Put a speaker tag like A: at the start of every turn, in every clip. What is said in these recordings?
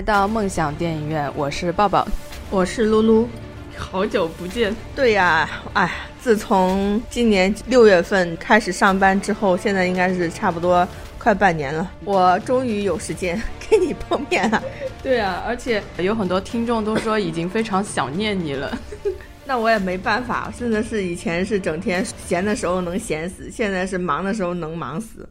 A: 来到梦想电影院，我是抱抱，
B: 我是露露，
A: 好久不见。
B: 对呀，哎，自从今年六月份开始上班之后，现在应该是差不多快半年了，我终于有时间跟你碰面了。
A: 对啊，而且有很多听众都说已经非常想念你了。
B: 那我也没办法，真的是以前是整天闲的时候能闲死，现在是忙的时候能忙死。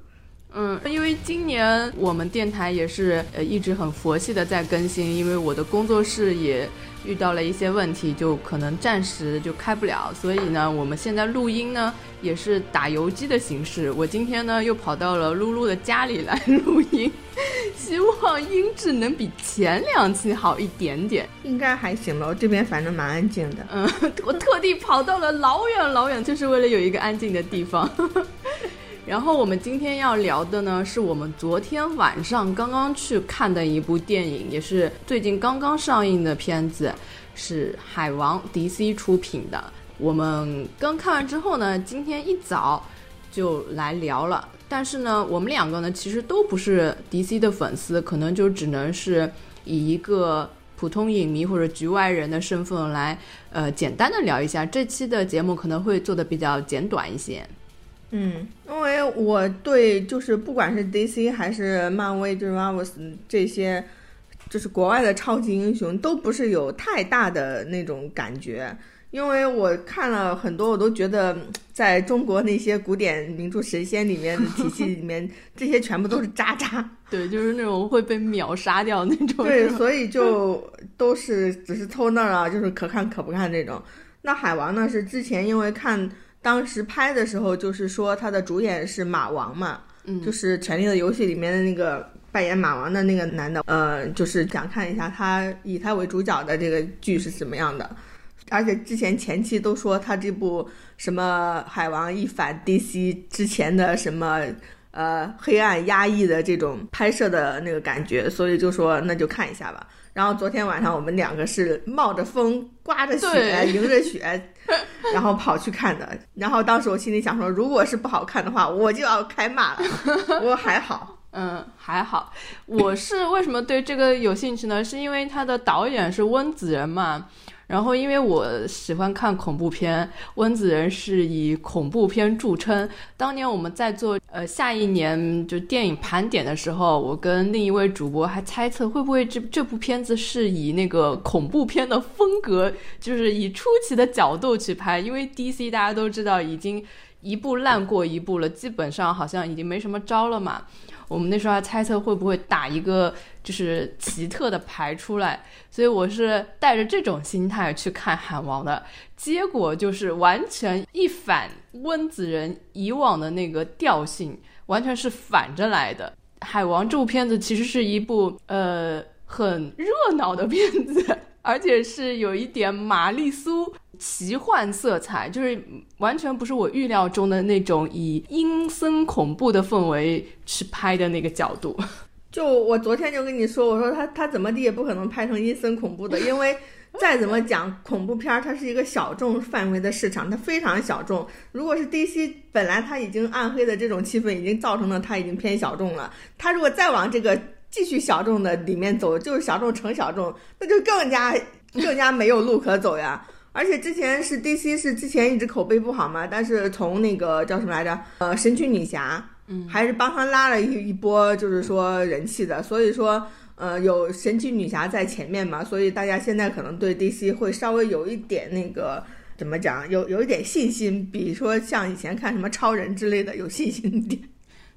A: 嗯，因为今年我们电台也是呃一直很佛系的在更新，因为我的工作室也遇到了一些问题，就可能暂时就开不了，所以呢，我们现在录音呢也是打游击的形式。我今天呢又跑到了露露的家里来录音，希望音质能比前两期好一点点，
B: 应该还行吧。我这边反正蛮安静的，
A: 嗯，我特地跑到了老远老远，就是为了有一个安静的地方。然后我们今天要聊的呢，是我们昨天晚上刚刚去看的一部电影，也是最近刚刚上映的片子，是《海王》DC 出品的。我们刚看完之后呢，今天一早就来聊了。但是呢，我们两个呢，其实都不是 DC 的粉丝，可能就只能是以一个普通影迷或者局外人的身份来，呃，简单的聊一下。这期的节目可能会做的比较简短一些。
B: 嗯，因为我对就是不管是 DC 还是漫威，就是 Marvel 这些，就是国外的超级英雄，都不是有太大的那种感觉。因为我看了很多，我都觉得在中国那些古典名著神仙里面的体系里面，这些全部都是渣渣。
A: 对，就是那种会被秒杀掉那种。
B: 对，所以就都是只是凑那儿啊，就是可看可不看那种。那海王呢，是之前因为看。当时拍的时候，就是说他的主演是马王嘛，
A: 嗯，
B: 就是《权力的游戏》里面的那个扮演马王的那个男的，呃，就是想看一下他以他为主角的这个剧是什么样的。而且之前前期都说他这部什么海王一反 DC 之前的什么呃黑暗压抑的这种拍摄的那个感觉，所以就说那就看一下吧。然后昨天晚上我们两个是冒着风、刮着雪、迎着雪。然后跑去看的，然后当时我心里想说，如果是不好看的话，我就要开骂了。不过还好，
A: 嗯，还好。我是为什么对这个有兴趣呢？是因为他的导演是温子仁嘛。然后，因为我喜欢看恐怖片，温子仁是以恐怖片著称。当年我们在做呃下一年就电影盘点的时候，我跟另一位主播还猜测会不会这这部片子是以那个恐怖片的风格，就是以出奇的角度去拍。因为 DC 大家都知道已经一部烂过一部了，基本上好像已经没什么招了嘛。我们那时候还猜测会不会打一个就是奇特的牌出来，所以我是带着这种心态去看《海王》的，结果就是完全一反温子仁以往的那个调性，完全是反着来的。《海王》这部片子其实是一部呃很热闹的片子，而且是有一点玛丽苏。奇幻色彩就是完全不是我预料中的那种以阴森恐怖的氛围去拍的那个角度。
B: 就我昨天就跟你说，我说他他怎么地也不可能拍成阴森恐怖的，因为再怎么讲恐怖片儿，它是一个小众范围的市场，它非常小众。如果是 DC 本来它已经暗黑的这种气氛已经造成了它已经偏小众了，它如果再往这个继续小众的里面走，就是小众成小众，那就更加更加没有路可走呀。而且之前是 DC 是之前一直口碑不好嘛，但是从那个叫什么来着，呃，神奇女侠，
A: 嗯，
B: 还是帮他拉了一一波，就是说人气的。所以说，呃，有神奇女侠在前面嘛，所以大家现在可能对 DC 会稍微有一点那个怎么讲，有有一点信心，比如说像以前看什么超人之类的有信心一点。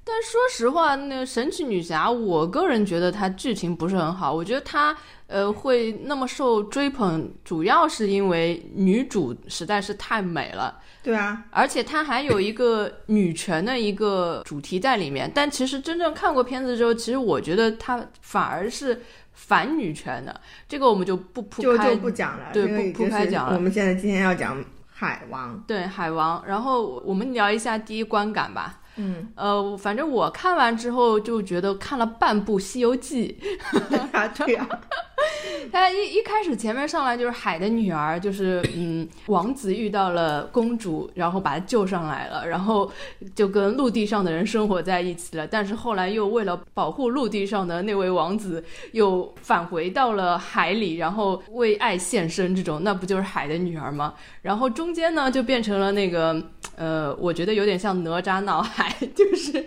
A: 但说实话，那个神奇女侠，我个人觉得她剧情不是很好，我觉得她。呃，会那么受追捧，主要是因为女主实在是太美了。
B: 对啊，
A: 而且她还有一个女权的一个主题在里面。但其实真正看过片子之后，其实我觉得她反而是反女权的。这个我们就不铺
B: 开，就不讲了。
A: 对，不铺开讲了。
B: 我们现在今天要讲海王。
A: 对，海王。然后我们聊一下第一观感吧。
B: 嗯，
A: 呃，反正我看完之后就觉得看了半部《西游记》。
B: 对呀，对呀。
A: 他一一开始前面上来就是海的女儿，就是嗯，王子遇到了公主，然后把她救上来了，然后就跟陆地上的人生活在一起了。但是后来又为了保护陆地上的那位王子，又返回到了海里，然后为爱献身，这种那不就是海的女儿吗？然后中间呢就变成了那个呃，我觉得有点像哪吒闹海，就是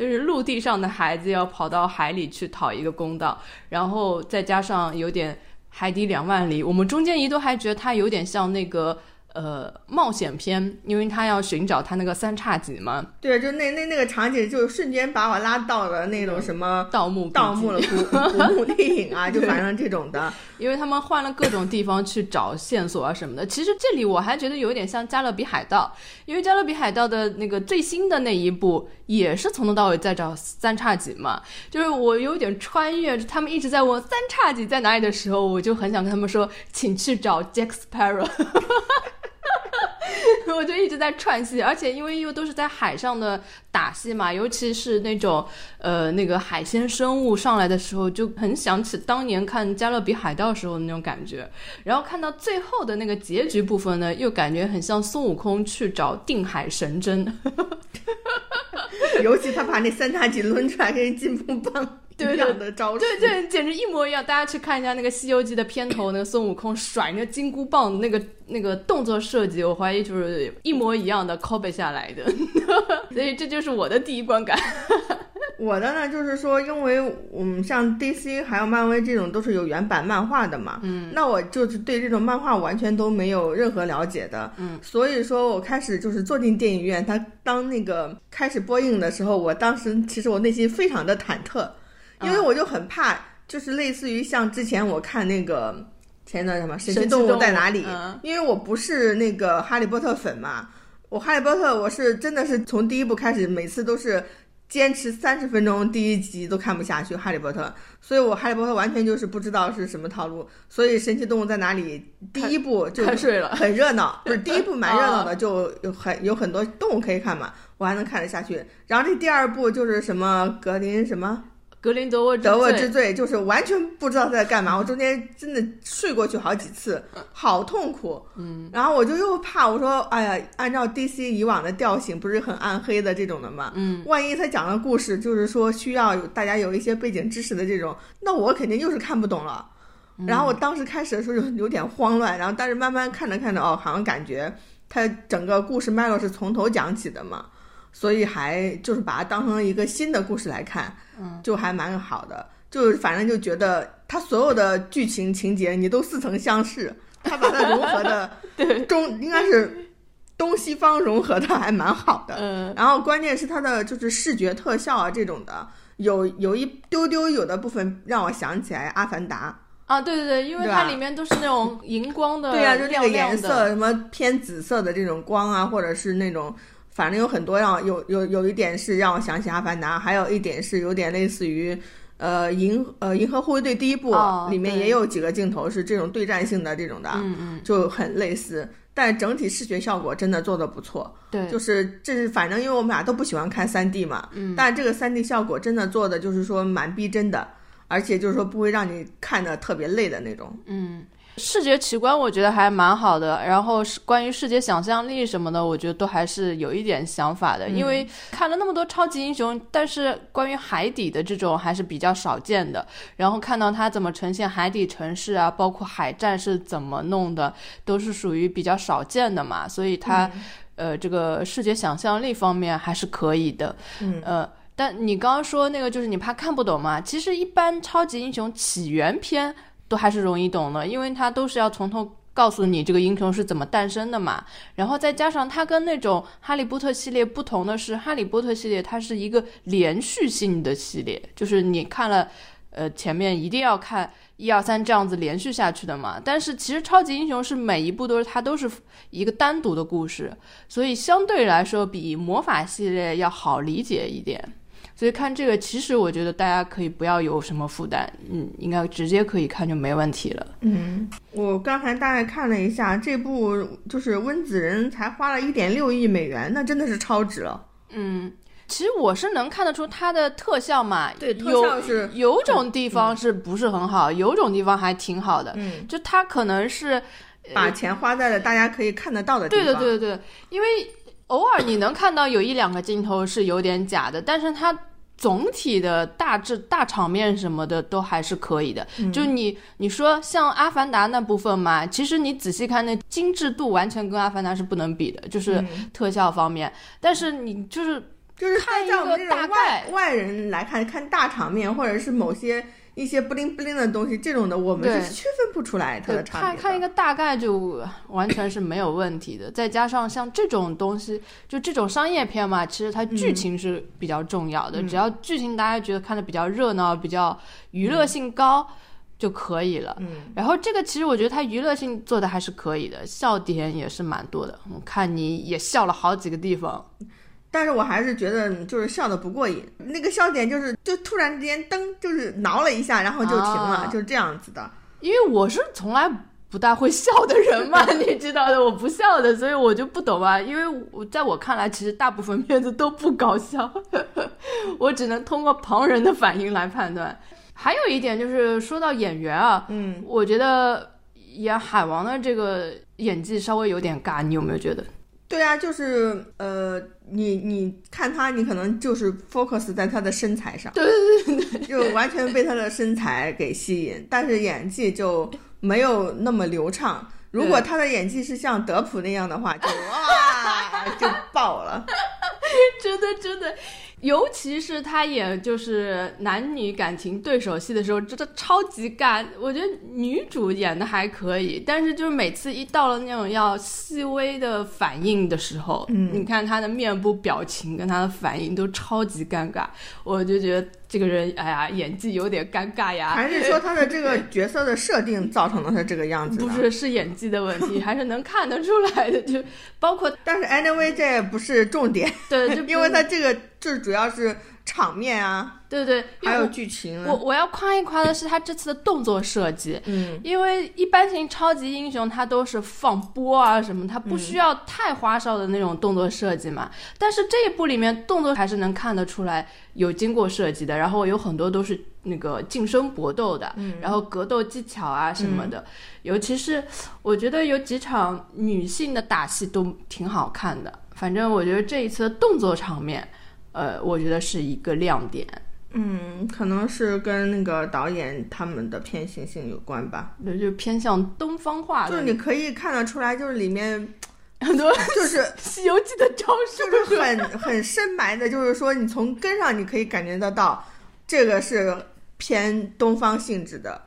A: 就是陆地上的孩子要跑到海里去讨一个公道，然后再加上有点海底两万里，我们中间一度还觉得他有点像那个呃冒险片，因为他要寻找他那个三叉戟嘛，
B: 对，就那那那个场景，就瞬间把我拉到了那种什么
A: 盗墓
B: 盗墓了古 古墓丽影啊，就反正这种的。
A: 因为他们换了各种地方去找线索啊什么的。其实这里我还觉得有点像《加勒比海盗》，因为《加勒比海盗》的那个最新的那一部也是从头到尾在找三叉戟嘛。就是我有点穿越，他们一直在问三叉戟在哪里的时候，我就很想跟他们说，请去找 Jack Sparrow。我就一直在串戏，而且因为又都是在海上的打戏嘛，尤其是那种呃那个海鲜生物上来的时候，就很想起当年看《加勒比海盗》时候的那种感觉。然后看到最后的那个结局部分呢，又感觉很像孙悟空去找定海神针。
B: 尤其他把那三叉戟抡出来跟金箍棒
A: 对
B: 一样的招式，
A: 对对，简直一模一样。大家去看一下那个《西游记》的片头，那个孙悟空甩那个金箍棒那个那个动作设计，我怀疑就是一模一样的 copy 下来的。所以这就是我的第一观感。
B: 我的呢，就是说，因为我们像 DC 还有漫威这种都是有原版漫画的嘛，嗯，那我就是对这种漫画完全都没有任何了解的，嗯，所以说我开始就是坐进电影院，他当那个开始播映的时候，我当时其实我内心非常的忐忑，因为我就很怕，就是类似于像之前我看那个前段什么《神奇动物在哪里》，因为我不是那个哈利波特粉嘛，我哈利波特我是真的是从第一部开始，每次都是。坚持三十分钟，第一集都看不下去《哈利波特》，所以我《哈利波特》完全就是不知道是什么套路。所以《神奇动物在哪里》第一部 就
A: 睡了，
B: 很热闹，不是 第一部蛮热闹的，就有很有很多动物可以看嘛，我还能看得下去。然后这第二部就是什么格林什么。
A: 格林德沃
B: 德沃之罪就是完全不知道在干嘛，我中间真的睡过去好几次，好痛苦。嗯，然后我就又怕，我说，哎呀，按照 DC 以往的调性，不是很暗黑的这种的嘛，嗯，万一他讲的故事就是说需要大家有一些背景知识的这种，那我肯定又是看不懂了。然后我当时开始的时候就有点慌乱，然后但是慢慢看着看着，哦，好像感觉他整个故事脉络是从头讲起的嘛。所以还就是把它当成一个新的故事来看，嗯，就还蛮好的。就反正就觉得它所有的剧情情节你都似曾相识，它把它融合的
A: 对
B: 中应该是东西方融合的还蛮好的。
A: 嗯，
B: 然后关键是它的就是视觉特效啊这种的，有有一丢丢有的部分让我想起来《阿凡达》
A: 啊，对对对，因为它里面都是那种荧光的，
B: 对
A: 呀，
B: 就那个颜色什么偏紫色的这种光啊，或者是那种。反正有很多让有有有一点是让我想起《阿凡达》，还有一点是有点类似于，呃银呃银河护卫队第一部里面也有几个镜头是这种对战性的这种的，
A: 嗯嗯，
B: 就很类似，但整体视觉效果真的做的不错。
A: 对，
B: 就是这是反正因为我们俩都不喜欢看三 D 嘛，嗯，但这个三 D 效果真的做的就是说蛮逼真的，而且就是说不会让你看的特别累的那种，
A: 嗯。视觉奇观我觉得还蛮好的，然后是关于视觉想象力什么的，我觉得都还是有一点想法的。因为看了那么多超级英雄，但是关于海底的这种还是比较少见的。然后看到它怎么呈现海底城市啊，包括海战是怎么弄的，都是属于比较少见的嘛。所以它，呃，这个视觉想象力方面还是可以的。
B: 嗯，
A: 呃，但你刚刚说那个就是你怕看不懂嘛？其实一般超级英雄起源篇。都还是容易懂的，因为它都是要从头告诉你这个英雄是怎么诞生的嘛。然后再加上它跟那种哈利波特系列不同的是，哈利波特系列它是一个连续性的系列，就是你看了，呃，前面一定要看一二三这样子连续下去的嘛。但是其实超级英雄是每一部都是它都是一个单独的故事，所以相对来说比魔法系列要好理解一点。所以看这个，其实我觉得大家可以不要有什么负担，嗯，应该直接可以看就没问题了。
B: 嗯，我刚才大概看了一下，这部就是温子仁才花了一点六亿美元，那真的是超值了。
A: 嗯，其实我是能看得出它的特效嘛，
B: 对特效是
A: 有种地方是不是很好，有种地方还挺好的。
B: 嗯，
A: 就它可能是
B: 把钱花在了大家可以看得到的地方。
A: 对对对对，因为偶尔你能看到有一两个镜头是有点假的，但是它总体的大致大场面什么的都还是可以的。就你你说像《阿凡达》那部分嘛，其实你仔细看那精致度完全跟《阿凡达》是不能比的，就是特效方面。但是你就是
B: 就是
A: 看一个大概
B: 外人来看，看大场面或者是某些一些不灵不灵的东西，这种的我们
A: 对
B: 是区分不出来它的差别的。
A: 看看一个大概就完全是没有问题的。再加上像这种东西，就这种商业片嘛，其实它剧情是比较重要的。只要剧情大家觉得看的比较热闹、比较娱乐性高。就可以了，
B: 嗯，
A: 然后这个其实我觉得它娱乐性做的还是可以的，笑点也是蛮多的。我看你也笑了好几个地方，
B: 但是我还是觉得就是笑的不过瘾，那个笑点就是就突然之间噔就是挠了一下，然后就停了，
A: 啊
B: 就是这样子的。
A: 因为我是从来不大会笑的人嘛，你知道的，我不笑的，所以我就不懂啊。因为我在我看来，其实大部分片子都不搞笑，我只能通过旁人的反应来判断。还有一点就是说到演员啊，
B: 嗯，
A: 我觉得演海王的这个演技稍微有点尬，你有没有觉得？
B: 对啊，就是呃，你你看他，你可能就是 focus 在他的身材上，
A: 对对对对，
B: 就完全被他的身材给吸引，但是演技就没有那么流畅。如果他的演技是像德普那样的话，就哇就爆了。
A: 真 的真的，尤其是他演就是男女感情对手戏的时候，真的超级尬。我觉得女主演的还可以，但是就是每次一到了那种要细微的反应的时候，
B: 嗯
A: 你看他的面部表情跟他的反应都超级尴尬，我就觉得这个人哎呀演技有点尴尬呀。
B: 还是说他的这个角色的设定造成了他这个样子？
A: 不是是演技的问题，还是能看得出来的，就包括
B: 但是 anyway 这也不是重点，
A: 对，就
B: 因为他这个就是主要是场面啊，
A: 对对，
B: 还有剧情啊。
A: 我我要夸一夸的是他这次的动作设计，
B: 嗯，
A: 因为一般型超级英雄他都是放波啊什么，他不需要太花哨的那种动作设计嘛。但是这一部里面动作还是能看得出来有经过设计的，然后有很多都是那个近身搏斗的，然后格斗技巧啊什么的。尤其是我觉得有几场女性的打戏都挺好看的。反正我觉得这一次的动作场面，呃，我觉得是一个亮点。
B: 嗯，可能是跟那个导演他们的偏行性有关吧。
A: 那就偏向东方化的，
B: 就是你可以看得出来，就是里面
A: 很多
B: 就是《
A: 西游记》的招数，
B: 就是很 很深埋的，就是说你从根上你可以感觉得到，这个是偏东方性质的。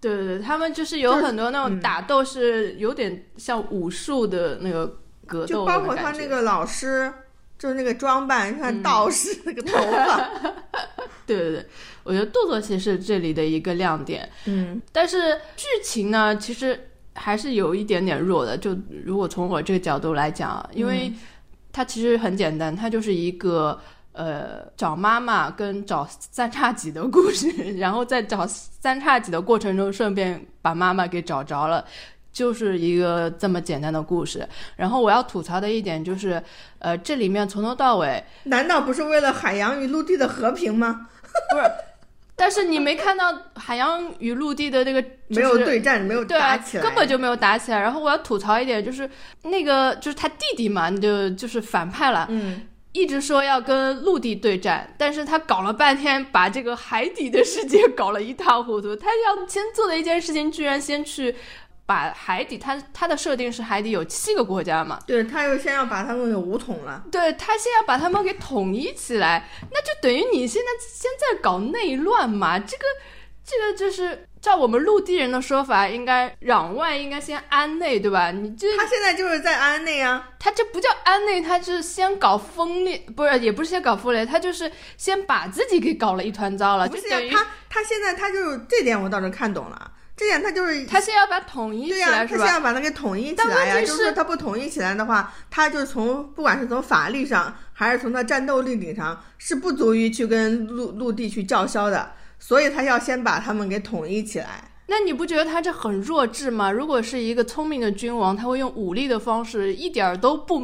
A: 对对对，他们就是有很多那种打斗是有点像武术的那个格斗就
B: 包括他那个老师，就是那个装扮，看道士那个头发，
A: 对对对，我觉得动作戏是这里的一个亮点，
B: 嗯
A: 但是剧情呢，其实还是有一点点弱的。就如果从我这个角度来讲，因为它其实很简单，它就是一个呃找妈妈跟找三叉戟的故事，然后在找三叉戟的过程中，顺便把妈妈给找着了。就是一个这么简单的故事，然后我要吐槽的一点就是，呃，这里面从头到尾
B: 难道不是为了海洋与陆地的和平吗？
A: 不是，但是你没看到海洋与陆地的那个、就是、
B: 没有对战，没有打起来，
A: 根本就没有打起来。然后我要吐槽一点，就是那个就是他弟弟嘛，就就是反派了，
B: 嗯，
A: 一直说要跟陆地对战，但是他搞了半天，把这个海底的世界搞了一塌糊涂。他要先做的一件事情，居然先去把海底，他他的设定是海底有七个国家嘛，
B: 对，他又先要把他们给武统了。
A: 对他先要把他们给统一起来，那就等于你现在现在搞内乱嘛？这个这个就是照我们陆地人的说法，应该攘外应该先安内，对吧？你这
B: 他现在就是在安内啊，
A: 他这不叫安内，他是先搞分裂，不是也不是先搞分裂，他就是先把自己给搞了一团糟了，
B: 不
A: 就是等于
B: 他他现在他就这点我倒是看懂了，这点他就是
A: 他先要把统一起
B: 对呀、
A: 来，是吧？
B: 他现在把它给统一起
A: 但
B: 来呀、就是说他不统一起来的话，他就从不管是从法律上还是从他战斗力顶上，是不足以去跟陆陆地去叫嚣的，所以他要先把他们给统一起来。
A: 那你不觉得他这很弱智吗？如果是一个聪明的君王，他会用武力的方式，一点儿都不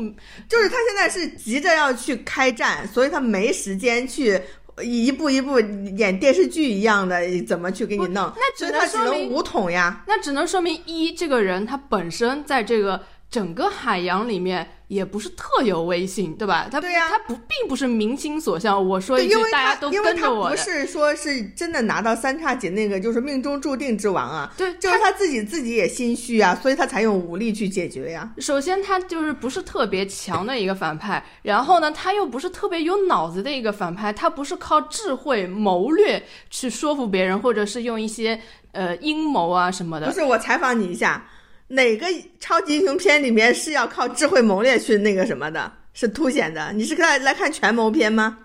B: 就是他现在是急着要去开战，所以他没时间去一步一步演电视剧一样的怎么去给你弄，
A: 那只能说明
B: 能武统呀。
A: 那只能说明一，这个人他本身在这个整个海洋里面也不是特有威信，对吧？他
B: 对呀
A: 他不并不是民心所向。我说，一句
B: 因为，
A: 大家都跟着我的。
B: 是说是真的拿到三叉戟那个就是命中注定之王啊，
A: 对，
B: 就是他自己自己也心虚啊，所以他才用武力去解决呀。
A: 首先他就是不是特别强的一个反派，然后呢，他又不是特别有脑子的一个反派，他不是靠智慧谋略去说服别人，或者是用一些呃阴谋啊什么的。
B: 不是，我采访你一下，哪个超级英雄片里面是要靠智慧谋略去那个什么的，是凸显的？你是来来看权谋片吗？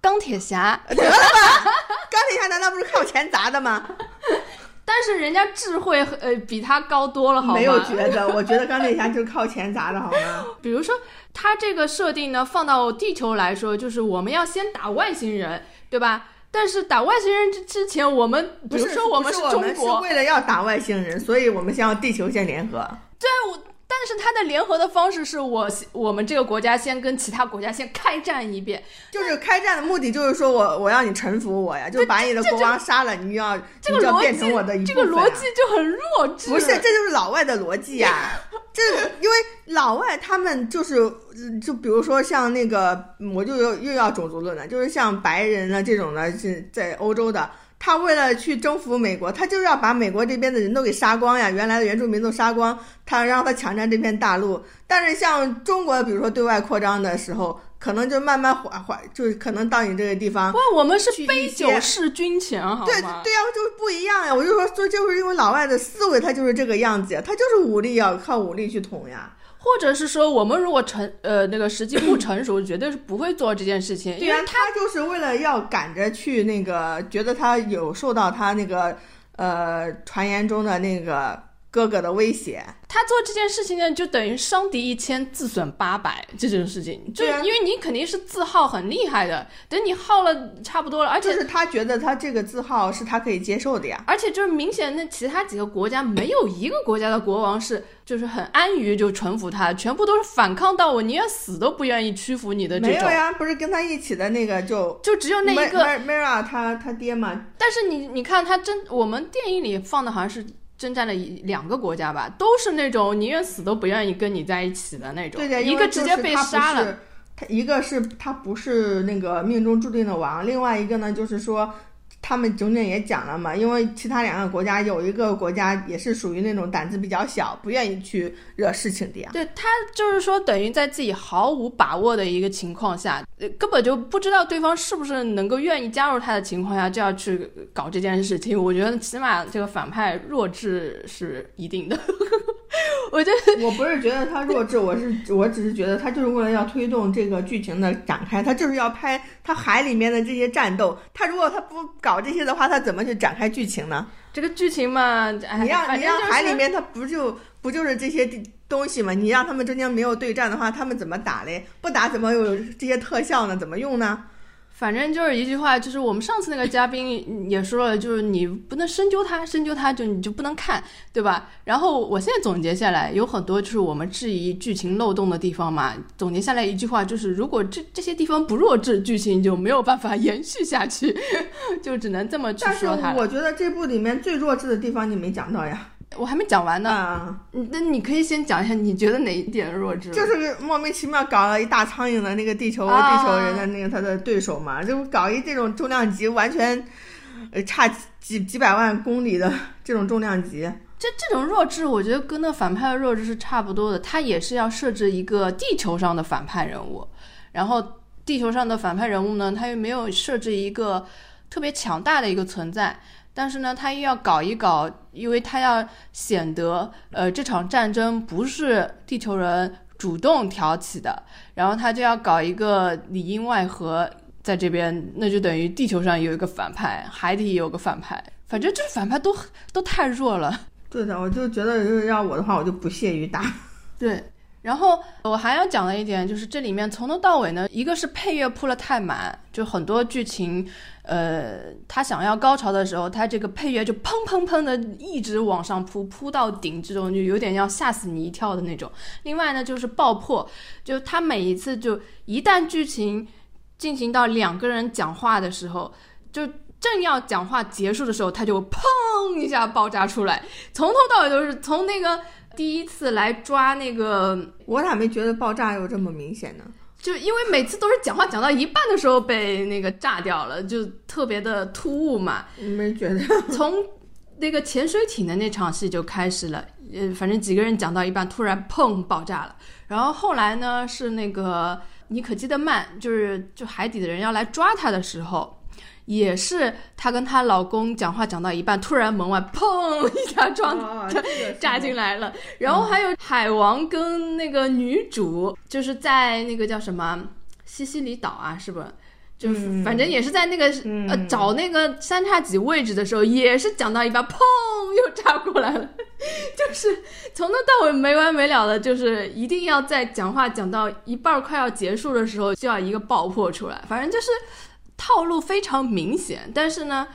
A: 钢铁侠，
B: 得了吧，钢铁侠难道不是靠钱砸的吗？
A: 但是人家智慧呃比他高多了，好吗？
B: 没有觉得，我觉得钢铁侠就是靠钱砸的，好吗？
A: 比如说，他这个设定呢，放到地球来说，就是我们要先打外星人，对吧？但是打外星人之之前，我们比
B: 不是
A: 如说我
B: 们是我们
A: 中国，
B: 是为了要打外星人，所以我们先要地球先联合。
A: 对，我但是他的联合的方式是我我们这个国家先跟其他国家先开战一遍，
B: 就是开战的目的就是说我我要你臣服我呀，就把你的国王杀了，你就要
A: 这个逻
B: 变成我的一。
A: 这个逻辑就很弱智。
B: 不是，这就是老外的逻辑呀、这因为老外他们就是，呃就比如说像那个，我就又又要种族论了，就是像白人啊这种的，是在欧洲的，他为了去征服美国，他就是要把美国这边的人都给杀光呀，原来的原住民都杀光，他让他抢占这片大陆。但是像中国，比如说对外扩张的时候，可能就慢慢缓缓，就是可能到你这个地方
A: 不，我们是杯酒释军情，好
B: 对
A: 吗？
B: 对呀、就是不一样呀。我就说，说就是因为老外的思维，他就是这个样子呀，他就是武力要靠武力去统呀。
A: 或者是说，我们如果成呃那个时机不成熟，绝对是不会做这件事情，
B: 对呀、他就是为了要赶着去那个，觉得他有受到他那个呃传言中的那个哥哥的威胁。
A: 他做这件事情呢，就等于伤敌一千，自损八百这种事情，就因为你肯定是自耗很厉害的，等你耗了差不多了，而且
B: 就是他觉得他这个字号是他可以接受的呀。
A: 而且就是明显，那其他几个国家没有一个国家的国王是就是很安于就臣服他，全部都是反抗到我宁愿死都不愿意屈服你的这种。
B: 没有呀，不是跟他一起的那个就
A: 就只有那一个
B: ，Mira 他他爹嘛，
A: 但是你你看他真，我们电影里放的好像是征战了一两个国家吧，都是那种宁愿死都不愿意跟你在一起的那种，
B: 对对，
A: 一个直接被杀了。
B: 他一个是他不是那个命中注定的王，另外一个呢就是说，他们中间也讲了嘛，因为其他两个国家有一个国家也是属于那种胆子比较小，不愿意去惹事情的呀。
A: 对他就是说，等于在自己毫无把握的一个情况下，根本就不知道对方是不是能够愿意加入他的情况下，就要去搞这件事情。我觉得起码这个反派弱智是一定的。我觉得
B: 我不是觉得他弱智，我是我只是觉得他就是为了要推动这个剧情的展开，他就是要拍他海里面的这些战斗。他如果他不搞这些的话，他怎么去展开剧情呢？
A: 这个剧情嘛，哎，
B: 你让你让海里面他不就不就是这些东西吗？你让他们中间没有对战的话，他们怎么打嘞？不打怎么有这些特效呢？怎么用呢？
A: 反正就是一句话，就是我们上次那个嘉宾 也说了，就是你不能深究它，深究它就你就不能看，对吧？然后我现在总结下来，有很多就是我们质疑剧情漏洞的地方嘛。总结下来一句话就是，如果这这些地方不弱智，剧情就没有办法延续下去，就只能这么去
B: 但是
A: 说它了。
B: 我觉得这部里面最弱智的地方你没讲到呀。
A: 我还没讲完呢，
B: 啊、
A: 嗯那你可以先讲一下，你觉得哪一点弱智？
B: 就是莫名其妙搞了一大苍蝇的那个地球、
A: 啊
B: 地球人的那个他的对手嘛，就搞一这种重量级完全呃差几几百万公里的这种重量级。
A: 这这种弱智，我觉得跟那反派的弱智是差不多的。他也是要设置一个地球上的反派人物，然后地球上的反派人物呢，他又没有设置一个特别强大的一个存在，但是呢，他又要搞一搞，因为他要显得呃这场战争不是地球人主动挑起的，然后他就要搞一个里应外合。在这边，那就等于地球上有一个反派，海底有个反派，反正这反派都都太弱了。
B: 对的，我就觉得，如果要我的话，我就不屑于打。
A: 对，然后我还要讲的一点就是，这里面从头到尾呢，一个是配乐铺了太满，就很多剧情，呃，他想要高潮的时候，他这个配乐就砰砰砰的一直往上扑，扑到顶，这种就有点要吓死你一跳的那种。另外呢，就是爆破，就他每一次就一旦剧情进行到两个人讲话的时候，就正要讲话结束的时候，他就砰一下爆炸出来，从头到尾都是从那个。第一次来抓那个，
B: 我咋没觉得爆炸有这么明显呢？
A: 就因为每次都是讲话讲到一半的时候被那个炸掉了，就特别的突兀嘛。
B: 没觉得。
A: 从那个潜水艇的那场戏就开始了，呃，反正几个人讲到一半，突然砰爆炸了。然后后来呢，是那个尼可基德曼，就是就海底的人要来抓他的时候。也是她跟她老公讲话讲到一半，突然门外砰一下撞炸进来了。然后还有海王跟那个女主，就是在那个叫什么西西里岛啊，是不？就反正也是在那个呃找那个三叉戟位置的时候，也是讲到一半，砰又炸过来了。就是从头到尾没完没了的，就是一定要在讲话讲到一半快要结束的时候，就要一个爆破出来。反正就是。套路非常明显，但是呢，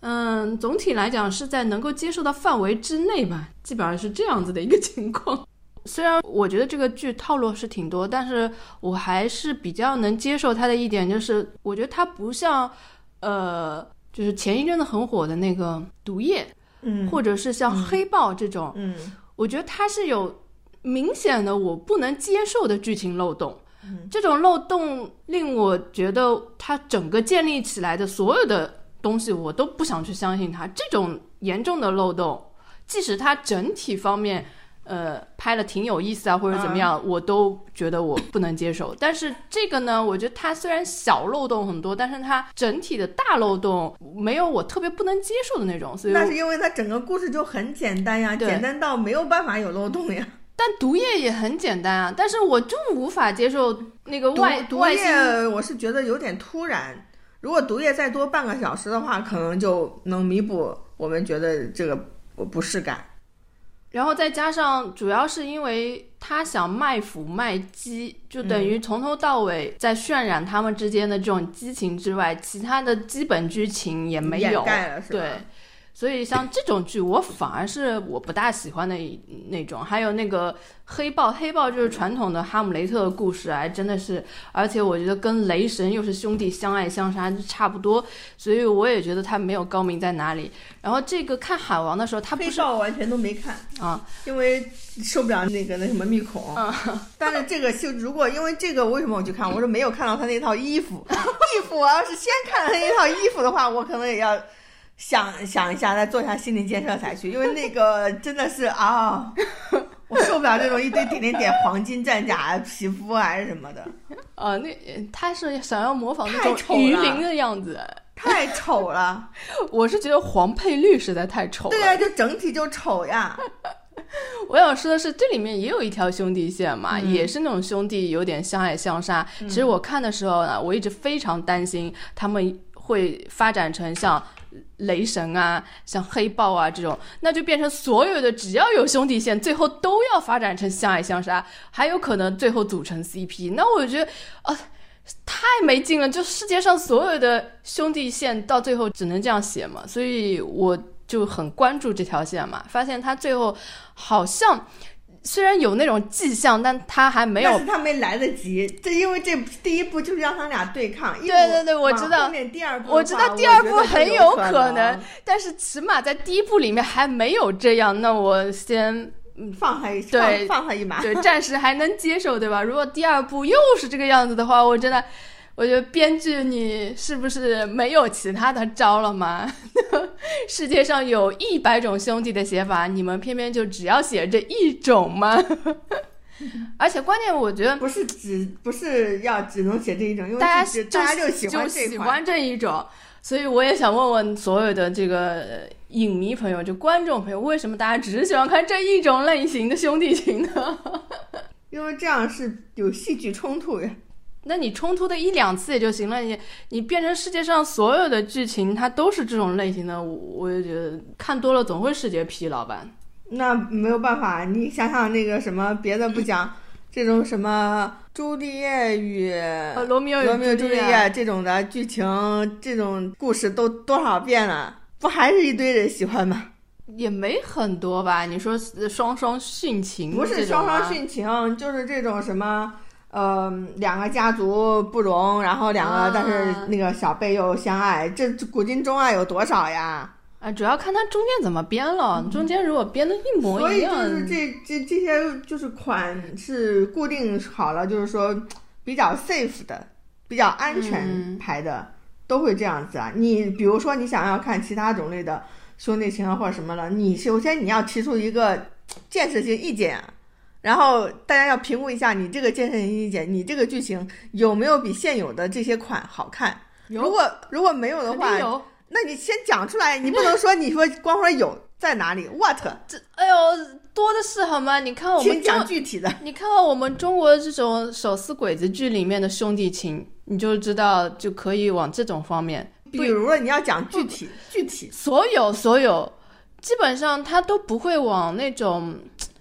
A: 嗯，总体来讲是在能够接受的范围之内吧，基本上是这样子的一个情况。虽然我觉得这个剧套路是挺多，但是我还是比较能接受它的一点，就是我觉得它不像，呃，就是前一阵子很火的那个《毒液》，
B: 嗯，
A: 或者是像《黑豹》这种，
B: 嗯，
A: 我觉得它是有明显的我不能接受的剧情漏洞。这种漏洞令我觉得，它整个建立起来的所有的东西，我都不想去相信它。这种严重的漏洞，即使它整体方面，呃，拍的挺有意思啊，或者怎么样，我都觉得我不能接受。但是这个呢，我觉得它虽然小漏洞很多，但是它整体的大漏洞没有我特别不能接受的那种。所以
B: 那是因为它整个故事就很简单呀，简单到没有办法有漏洞呀。
A: 但毒液也很简单啊，但是我就无法接受那个外
B: 毒液，我是觉得有点突然。如果毒液再多半个小时的话，可能就能弥补我们觉得这个不适感。
A: 然后再加上，主要是因为他想卖腐卖鸡，就等于从头到尾在渲染他们之间的这种激情之外，其他的基本剧情也没有。对。所以像这种剧，我反而是我不大喜欢的那种。还有那个黑豹，黑豹就是传统的哈姆雷特的故事啊，真的是，而且我觉得跟雷神又是兄弟相爱相杀，差不多。所以我也觉得他没有高明在哪里。然后这个看海王的时候，他
B: 黑豹完全都没看
A: 啊，
B: 因为受不了那个那什么密孔。但是这个就如果因为这个，为什么我去看？我说没有看到他那套衣服，衣服我要是先看了他那套衣服的话，我可能也要。想想一下，再做一下心理建设才去，因为那个真的是啊，我受不了这种一堆点点点黄金战甲皮肤还是什么的。
A: 呃，那他是想要模仿那种鱼鳞的样子，
B: 太丑了。
A: 我是觉得黄配绿实在太丑了。
B: 对呀，就整体就丑呀。
A: 我想说的是，这里面也有一条兄弟线嘛，也是那种兄弟有点相爱相杀。其实我看的时候呢，我一直非常担心他们会发展成像。雷神啊，像黑豹啊这种，那就变成所有的只要有兄弟线，最后都要发展成相爱相杀，还有可能最后组成 CP。那我觉得啊，太没劲了！就世界上所有的兄弟线到最后只能这样写嘛，所以我就很关注这条线嘛，发现他最后好像。虽然有那种迹象，但他还没有，
B: 但是他没来得及。这因为这第一步就是让他俩对抗。
A: 对对对，我知道。
B: 后面第二步，
A: 我知道第二步很有可能，但是起码在第一步里面还没有这样。那我先
B: 放他一
A: 对，
B: 放他一马，
A: 对，暂时还能接受，对吧？如果第二部又是这个样子的话，我真的。我觉得编剧你是不是没有其他的招了吗？世界上有一百种兄弟的写法，你们偏偏就只要写这一种吗？而且关键我觉得
B: 不是只不是要只能写这一种，因为大
A: 家
B: 大家
A: 就
B: 喜欢
A: 喜欢这一种，所以我也想问问所有的这个影迷朋友，就观众朋友，为什么大家只喜欢看这一种类型的兄弟情呢？
B: 因为这样是有戏剧冲突呀。
A: 那你冲突的一两次也就行了，你你变成世界上所有的剧情它都是这种类型的，我我也觉得看多了总会视觉疲劳吧。
B: 那没有办法，你想想那个什么别的不讲，这种什么朱丽叶与
A: 呃，罗密欧
B: 罗密欧
A: 与
B: 朱丽叶这种的剧情，这种故事都多少遍了，不还是一堆人喜欢吗？
A: 也没很多吧？你说双双殉情，
B: 不是双双，殉情，就是这种什么。呃，两个家族不容，然后两个、
A: 啊
B: 但是那个小辈又相爱，这古今中外有多少呀？
A: 啊，主要看它中间怎么编了。中间如果编的一模一样
B: 所以就，是这这这些就是款是固定好了，就是说比较 safe 的、比较安全
A: 嗯
B: 牌的、都会这样子啊。你比如说你想要看其他种类的兄弟情啊或者什么了，你首先你要提出一个建设性意见啊。然后大家要评估一下你这个建设性意见，你这个剧情有没有比现有的这些款好看？
A: 有
B: 如果如果没有的话，
A: 有。
B: 那你先讲出来，你不能说你说光说有在哪里，what，
A: 这哎呦，多的是好吗？你看我们
B: 讲具体的。
A: 你看看我们中国这种手撕鬼子剧里面的兄弟情，你就知道就可以往这种方面。
B: 比如说你要讲具体具体，
A: 所有所有，基本上他都不会往那种，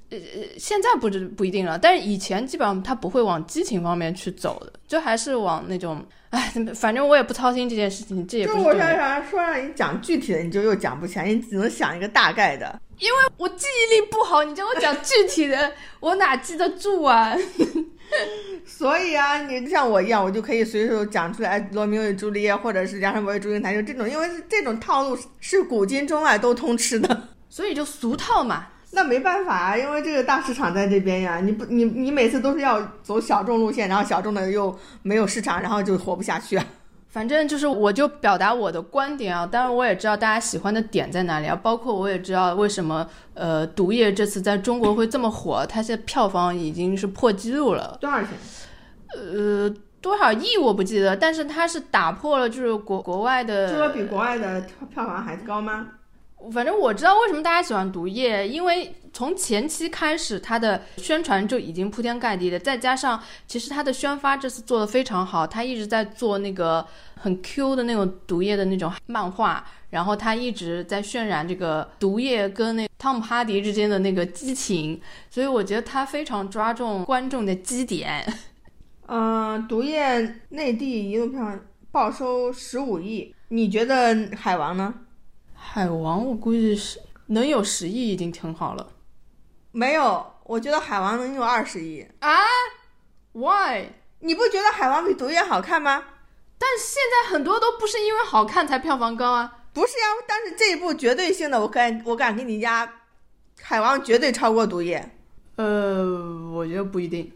A: 呃，现在不知不一定了，但是以前基本上他不会往激情方面去走的，就还是往那种，哎，反正我也不操心这件事情，这也
B: 就是我
A: 不是对我
B: 想让说让你讲具体的，你就又讲不起来，你只能想一个大概的。
A: 因为我记忆力不好，你叫我讲具体的，我哪记得住啊？
B: 所以啊，你像我一样，我就可以随手讲出来哎罗密欧与朱丽叶，或者是梁山伯与祝英台，就这种，因为这种套路是古今中外都通吃的。
A: 所以就俗套嘛。
B: 那没办法啊，因为这个大市场在这边呀，你不你你每次都是要走小众路线，然后小众的又没有市场，然后就活不下去啊。
A: 反正就是，我就表达我的观点啊。当然，我也知道大家喜欢的点在哪里啊。包括我也知道为什么呃，毒液这次在中国会这么火，它现在票房已经是破纪录了。
B: 多少钱？
A: 呃，多少亿我不记得，但是它是打破了就是国国外的，
B: 这个比国外的票房还高吗？
A: 反正我知道为什么大家喜欢毒液，因为从前期开始，它的宣传就已经铺天盖地的，再加上其实它的宣发这次做的非常好，它一直在做那个很 Q 的那种毒液的那种漫画，然后它一直在渲染这个毒液跟那汤姆哈迪之间的那个激情，所以我觉得它非常抓重观众的基点。
B: 嗯、毒液内地一路票房报收十五亿，你觉得海王呢？
A: 海王我估计是能有十亿已经挺好了
B: 没有，我觉得海王能有二十亿。
A: 啊？Why？
B: 你不觉得海王比毒液好看吗？
A: 但现在很多都不是因为好看才票房高啊。
B: 不是呀，但是这一部绝对性的，我敢我敢给你压，海王绝对超过毒液，
A: 呃，我觉得不一定，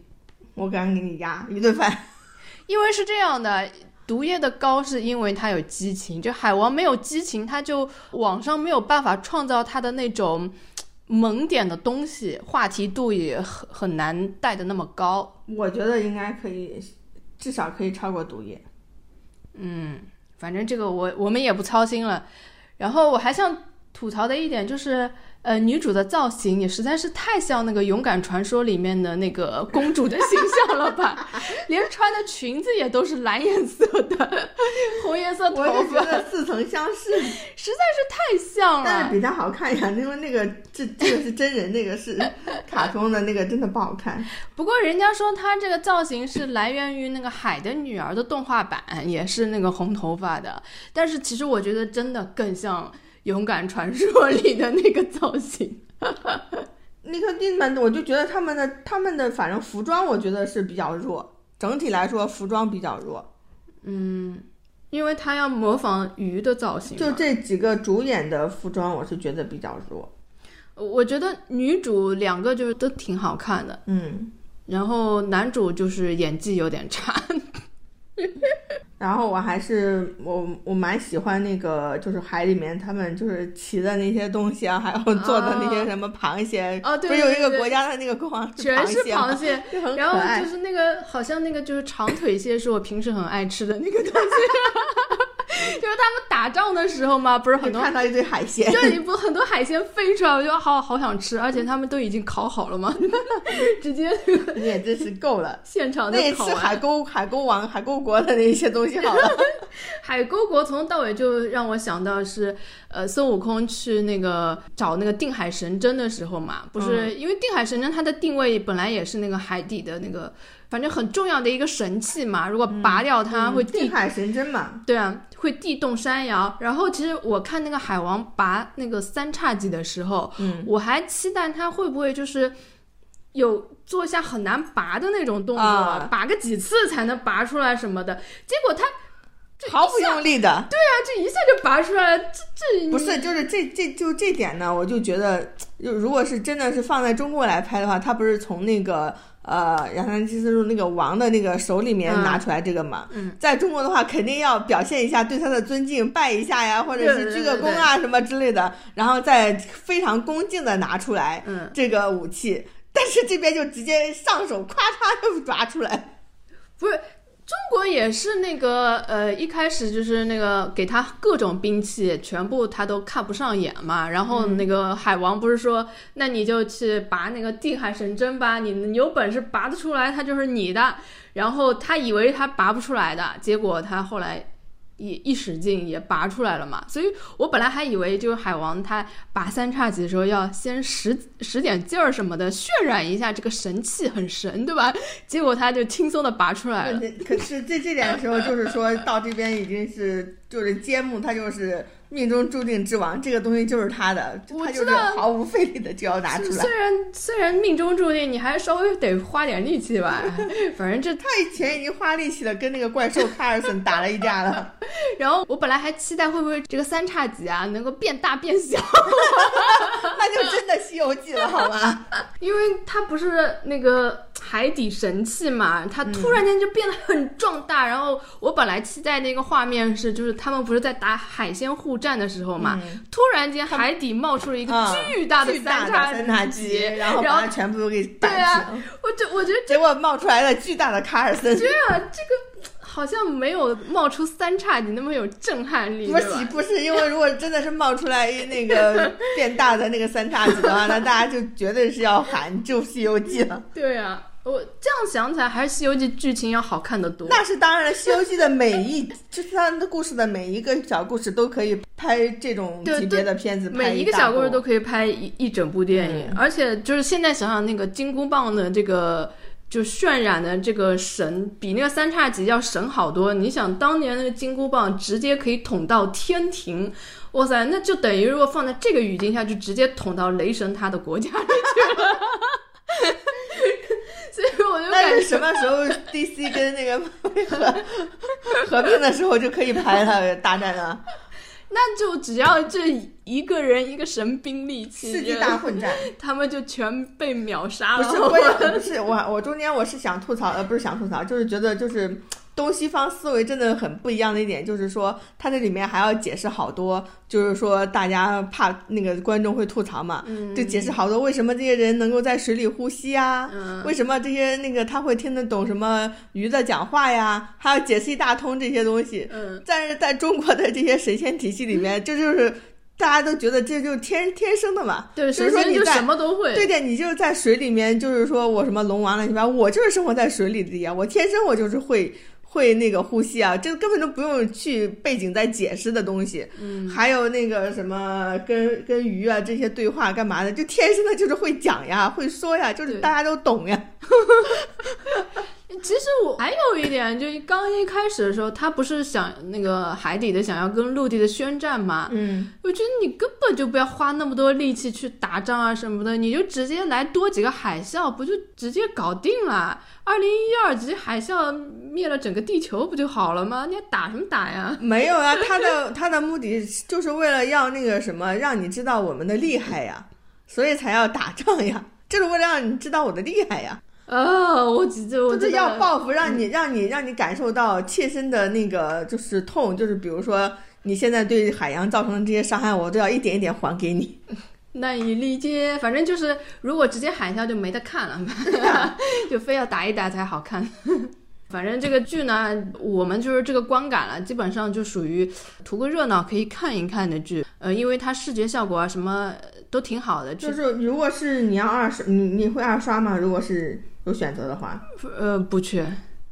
B: 我敢给你压一顿饭。
A: 因为是这样的，毒液的高是因为它有激情，就海王没有激情，他就网上没有办法创造他的那种萌点的东西，话题度也很很难带的那么高。
B: 我觉得应该可以，至少可以超过毒液。
A: 嗯，反正这个我我们也不操心了。然后我还想吐槽的一点就是，呃，女主的造型也实在是太像那个《勇敢传说》里面的那个公主的形象了吧，连穿的裙子也都是蓝颜色的，红颜色头
B: 我就觉
A: 发，
B: 得似曾相识，
A: 实在是太像了。
B: 但是比她好看呀，因为那个这这个是真人，那个是卡通的，那个真的不好看。
A: 不过人家说她这个造型是来源于那个《海的女儿》的动画版，也是那个红头发的。但是其实我觉得真的更像《勇敢传说》里的那个造型。
B: 尼克丁们，我就觉得他们的他们的反正服装，我觉得是比较弱。整体来说，服装比较弱。
A: 嗯因为他要模仿鱼的造型，
B: 就这几个主演的服装，我是觉得比较弱。
A: 我觉得女主两个就是都挺好看的，
B: 嗯，
A: 然后男主就是演技有点差。
B: 然后我还是我我蛮喜欢那个，就是海里面他们就是骑的那些东西啊，还有做的那些什么螃蟹。
A: 哦对
B: 不是有一个国家的那个国王
A: 全是螃蟹，然后就。是那个好像那个就是长腿蟹是我平时很爱吃的那个东西，就是他们打仗的时候嘛，不是很多
B: 看到一堆海鲜，
A: 这里不很多海鲜飞出来，我就好好想吃，而且他们都已经烤好了嘛，直接
B: 你也真是够了。
A: 现场就
B: 那你
A: 烤
B: 海沟海沟王海沟国的那些东西好了。
A: 海沟国从头到尾就让我想到是，呃，孙悟空去那个找那个定海神针的时候嘛，不是、因为定海神针它的定位本来也是那个海底的那个，反正很重要的一个神器嘛，如果拔掉它会地
B: 定海神针嘛，
A: 对啊，会地动山摇。然后其实我看那个海王拔那个三叉戟的时候，
B: 嗯，
A: 我还期待他会不会就是有做一下很难拔的那种动作，
B: 啊
A: 拔个几次才能拔出来什么的。结果他
B: 毫不用力的。
A: 对啊，这一下就拔出来了，这这
B: 不是，就是这这就这点呢，我就觉得，就如果是真的是放在中国来拍的话，他不是从那个呃《阳山七思路》那个王的那个手里面
A: 嗯
B: 拿出来这个嘛，
A: 嗯
B: 在中国的话，肯定要表现一下对他的尊敬，拜一下呀，或者是鞠个躬啊什么之类的，然后再非常恭敬的拿出来
A: 嗯，
B: 这个武器，但是这边就直接上手，咔嚓就抓出来，
A: 不是。中国也是那个呃，一开始就是那个给他各种兵器，全部他都看不上眼嘛。然后那个海王不是说，那你就去拔那个定海神针吧，你有本事拔得出来，它就是你的。然后他以为他拔不出来的，结果他后来一一使劲也拔出来了嘛。所以我本来还以为就是海王他拔三叉戟的时候要先使使点劲儿什么的，渲染一下这个神器很神，对吧？结果他就轻松的拔出来了。
B: 可是这这点的时候，就是说到这边已经是就是揭幕，他就是命中注定之王，这个东西就是他的，他就是毫无费力的就要拿出来。
A: 虽然虽然命中注定，你还稍微得花点力气吧。反正这，
B: 他以前已经花力气了，跟那个怪兽卡尔森打了一架了。
A: 然后我本来还期待会不会这个三叉戟啊能够变大变小，
B: 那就真的《西游记》了，好吗？
A: 因为它不是那个海底神器嘛，它突然间就变得很壮大。然后我本来期待那个画面是，就是他们不是在打海鲜互战的时候嘛，突然间海底冒出了一个
B: 啊
A: 巨大的
B: 三叉戟，然后把它全部都给
A: 对
B: 扳
A: 啊。，我就我觉得
B: 结果冒出来了巨大的卡尔森，
A: 对啊，这个好像没有冒出三叉戟那么有震撼力，
B: 不是不是，因为如果真的是冒出来那个变大的那个三叉戟的话，那大家就绝对是要喊救《西游记》了。
A: 对啊，我这样想起来，还是《西游记》剧情要好看的多。
B: 那是当然了，《西游记》的每一 就是它的故事的每一个小故事都可以拍这种级别的片子，拍
A: 每一个小故事都可以拍一一整部电影，而且就是现在想想那个金箍棒的这个。就渲染的这个神比那个三叉戟要神好多。你想当年那个金箍棒直接可以捅到天庭，哇塞，那就等于如果放在这个语境下，就直接捅到雷神他的国家里去了。所以我就
B: 那是
A: 感觉
B: 什么时候 DC 跟那个合合并的时候就可以拍了大战了？
A: 那就只要这一个人一个神兵利器，
B: 世纪大混战。
A: 他们就全被秒杀了。
B: 不是，我也不是我，我中间我是想吐槽，呃，不是想吐槽，就是觉得就是东西方思维真的很不一样的一点，就是说它这里面还要解释好多，就是说大家怕那个观众会吐槽嘛，
A: 嗯
B: 就解释好多为什么这些人能够在水里呼吸啊，
A: 嗯
B: 为什么这些那个他会听得懂什么鱼的讲话呀，还要解释一大通这些东西。
A: 嗯，
B: 但是在中国的这些神仙体系里面，这就是大家都觉得这就是天天生的嘛，
A: 对，
B: 就是
A: 神仙就
B: 说你在
A: 什么都会。
B: 对的，你就是在水里面，就是说我什么龙王乱七八糟，我就是生活在水里的呀，我天生我就是会会那个呼吸啊，这个根本都不用去背景再解释的东西。嗯，还有那个什么跟跟鱼啊这些对话干嘛的，就天生的就是会讲呀，会说呀，就是大家都懂呀。
A: 其实我还有一点，就刚一开始的时候，他不是想那个海底的想要跟陆地的宣战嘛？
B: 嗯，
A: 我觉得你根本就不要花那么多力气去打仗啊什么的，你就直接来多几个海啸，不就直接搞定了？二零一二级海啸灭了整个地球不就好了吗？你还打什么打呀？
B: 没有啊，他的他的目的就是为了要那个什么，让你知道我们的厉害呀，所以才要打仗呀，就是为了让你知道我的厉害呀。
A: 啊，我只就我
B: 就是要报复，让你让你让你感受到切身的那个就是痛，就是比如说你现在对海洋造成的这些伤害，我都要一点一点还给你。
A: 难以理解，反正就是如果直接喊一下就没得看了，就非要打一打才好看。反正这个剧呢，我们就是这个观感了，基本上就属于图个热闹可以看一看的剧。呃，因为它视觉效果啊什么都挺好的，
B: 就是如果是你要二刷，你你会二刷吗？如果是有选择的话，
A: 呃不去。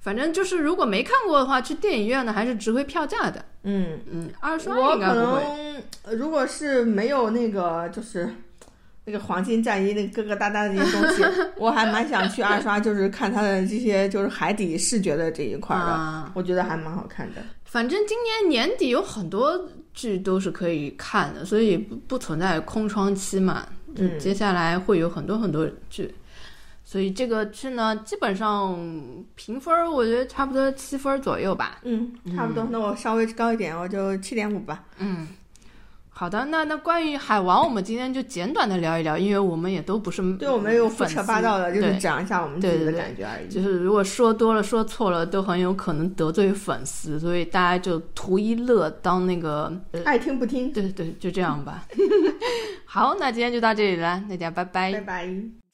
A: 反正就是如果没看过的话，去电影院呢还是值回票价的。
B: 嗯，
A: 嗯，二刷
B: 我可。能呃如果是没有那个就是那个黄金战衣那个疙疙瘩瘩的那些东西，我还蛮想去二刷，就是看它的这些就是海底视觉的这一块儿的，
A: 啊
B: 我觉得还蛮好看的。
A: 反正今年年底有很多剧都是可以看的，所以不不存在空窗期嘛。就
B: 嗯
A: 接下来会有很多很多剧，所以这个剧呢，基本上评分儿我觉得差不多七分儿左右吧。
B: 嗯，差不多。那我稍微高一点，我就七点五吧。
A: 嗯，好的，那那关于海王，我们今天就简短的聊一聊，因为我们也都不是
B: 对，我们有胡扯八道的，就是
A: 对
B: 讲一下我们自己的感觉而已。
A: 就是如果说多了、说错了，都很有可能得罪粉丝，所以大家就图一乐，当那个，呃
B: 爱听不听，
A: 对对，就这样吧。好，那今天就到这里了，大家拜拜
B: 拜拜。